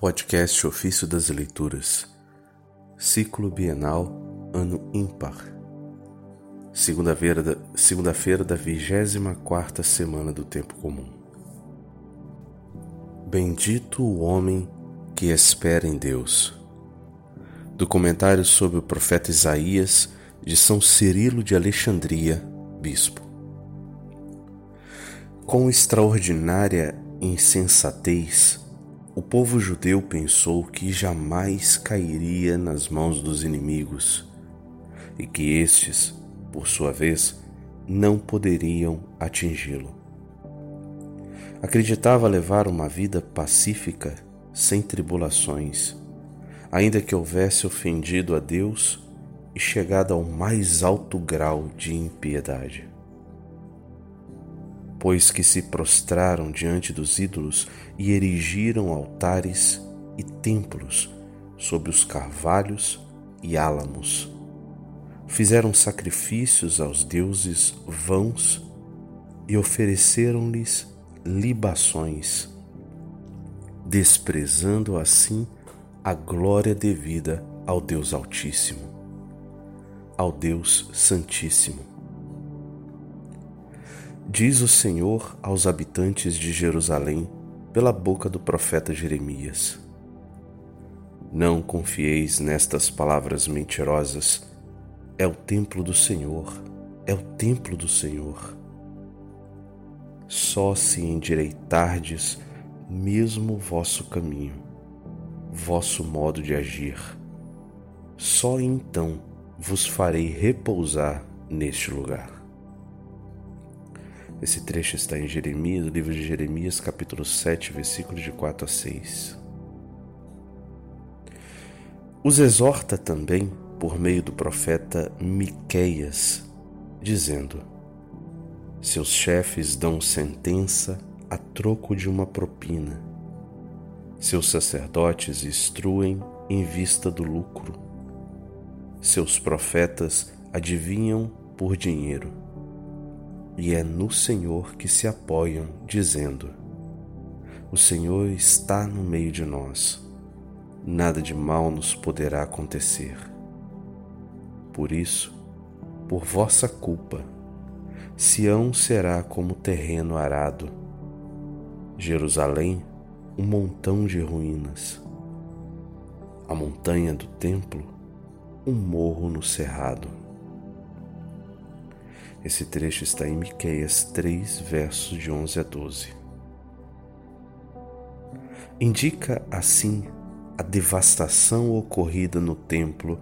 Podcast Ofício das Leituras, Ciclo Bienal, Ano Ímpar, segunda-feira da, segunda da 24 semana do Tempo Comum. Bendito o homem que espera em Deus. Do comentário sobre o profeta Isaías de São Cirilo de Alexandria, Bispo. Com extraordinária insensatez, o povo judeu pensou que jamais cairia nas mãos dos inimigos e que estes, por sua vez, não poderiam atingi-lo. Acreditava levar uma vida pacífica, sem tribulações, ainda que houvesse ofendido a Deus e chegado ao mais alto grau de impiedade pois que se prostraram diante dos ídolos e erigiram altares e templos sobre os carvalhos e álamos. Fizeram sacrifícios aos deuses vãos e ofereceram-lhes libações, desprezando assim a glória devida ao Deus Altíssimo, ao Deus Santíssimo Diz o Senhor aos habitantes de Jerusalém pela boca do profeta Jeremias: Não confieis nestas palavras mentirosas. É o templo do Senhor, é o templo do Senhor. Só se endireitardes mesmo vosso caminho, vosso modo de agir, só então vos farei repousar neste lugar. Esse trecho está em Jeremias, no livro de Jeremias, capítulo 7, versículos de 4 a 6. Os exorta também por meio do profeta Miqueias, dizendo: Seus chefes dão sentença a troco de uma propina. Seus sacerdotes instruem em vista do lucro. Seus profetas adivinham por dinheiro e é no Senhor que se apoiam, dizendo: O Senhor está no meio de nós, nada de mal nos poderá acontecer. Por isso, por vossa culpa, Sião será como terreno arado, Jerusalém, um montão de ruínas, a montanha do templo, um morro no cerrado. Esse trecho está em Miqueias 3, versos de 11 a 12. Indica assim a devastação ocorrida no templo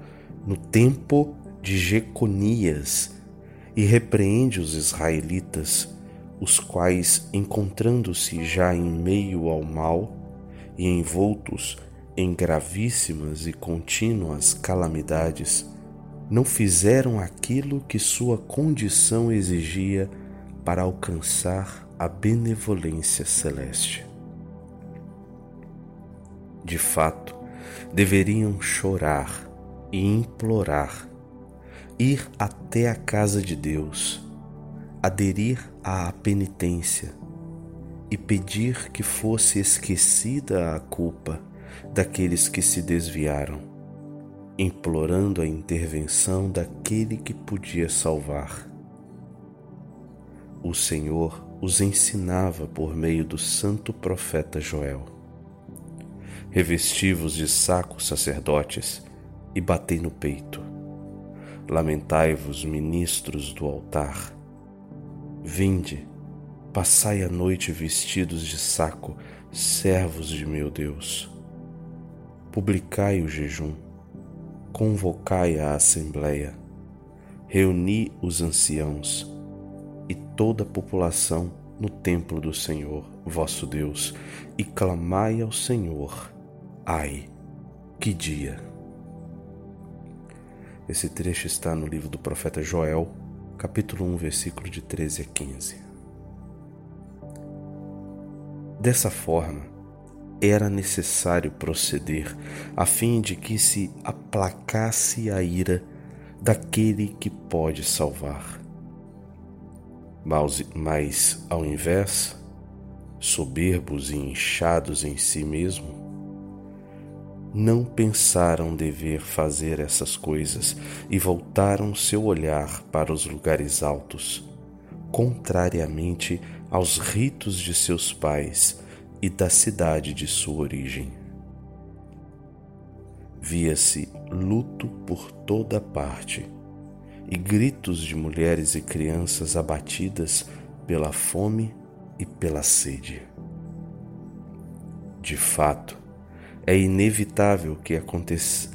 no tempo de Jeconias e repreende os israelitas, os quais, encontrando-se já em meio ao mal e envoltos em gravíssimas e contínuas calamidades, não fizeram aquilo que sua condição exigia para alcançar a benevolência celeste. De fato, deveriam chorar e implorar, ir até a casa de Deus, aderir à penitência e pedir que fosse esquecida a culpa daqueles que se desviaram implorando a intervenção daquele que podia salvar. O Senhor os ensinava por meio do santo profeta Joel. Revesti-vos de saco, sacerdotes, e batei no peito. Lamentai-vos, ministros do altar. Vinde, passai a noite vestidos de saco, servos de meu Deus. Publicai o jejum convocai a assembleia, reuni os anciãos e toda a população no templo do Senhor, vosso Deus, e clamai ao Senhor. Ai, que dia! Esse trecho está no livro do profeta Joel, capítulo 1, versículo de 13 a 15. Dessa forma, era necessário proceder a fim de que se aplacasse a ira daquele que pode salvar. Mas, mas ao invés, soberbos e inchados em si mesmo, não pensaram dever fazer essas coisas e voltaram seu olhar para os lugares altos, contrariamente aos ritos de seus pais e da cidade de sua origem. Via-se luto por toda parte e gritos de mulheres e crianças abatidas pela fome e pela sede. De fato, é inevitável que,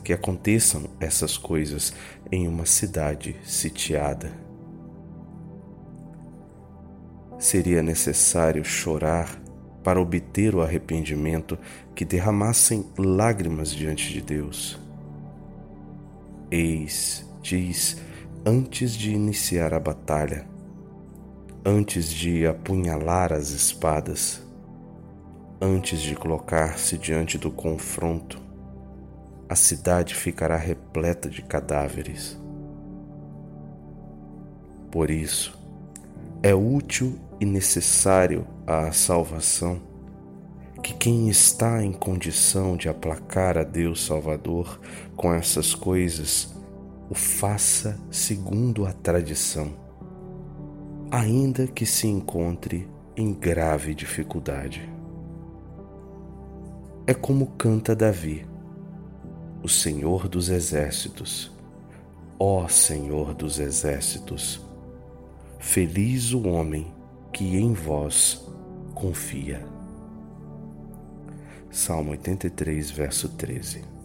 que aconteçam essas coisas em uma cidade sitiada. Seria necessário chorar para obter o arrependimento que derramassem lágrimas diante de Deus. Eis, diz, antes de iniciar a batalha, antes de apunhalar as espadas, antes de colocar-se diante do confronto, a cidade ficará repleta de cadáveres. Por isso, é útil e necessário à salvação que quem está em condição de aplacar a Deus Salvador com essas coisas o faça segundo a tradição, ainda que se encontre em grave dificuldade. É como canta Davi, o Senhor dos Exércitos. Ó Senhor dos Exércitos, feliz o homem que em vós confia. Salmo 83, verso 13.